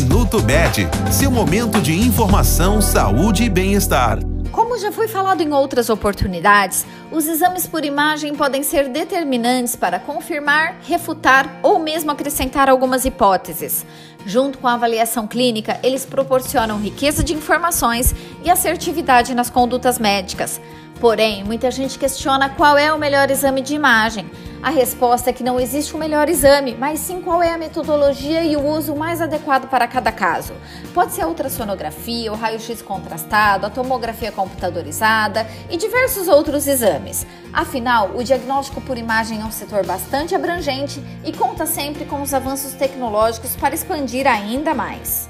Minuto Med, seu momento de informação, saúde e bem-estar. Como já foi falado em outras oportunidades, os exames por imagem podem ser determinantes para confirmar, refutar ou mesmo acrescentar algumas hipóteses. Junto com a avaliação clínica, eles proporcionam riqueza de informações e assertividade nas condutas médicas. Porém, muita gente questiona qual é o melhor exame de imagem. A resposta é que não existe o um melhor exame, mas sim qual é a metodologia e o uso mais adequado para cada caso. Pode ser a ultrassonografia, o raio-x contrastado, a tomografia computadorizada e diversos outros exames. Afinal, o diagnóstico por imagem é um setor bastante abrangente e conta sempre com os avanços tecnológicos para expandir ainda mais.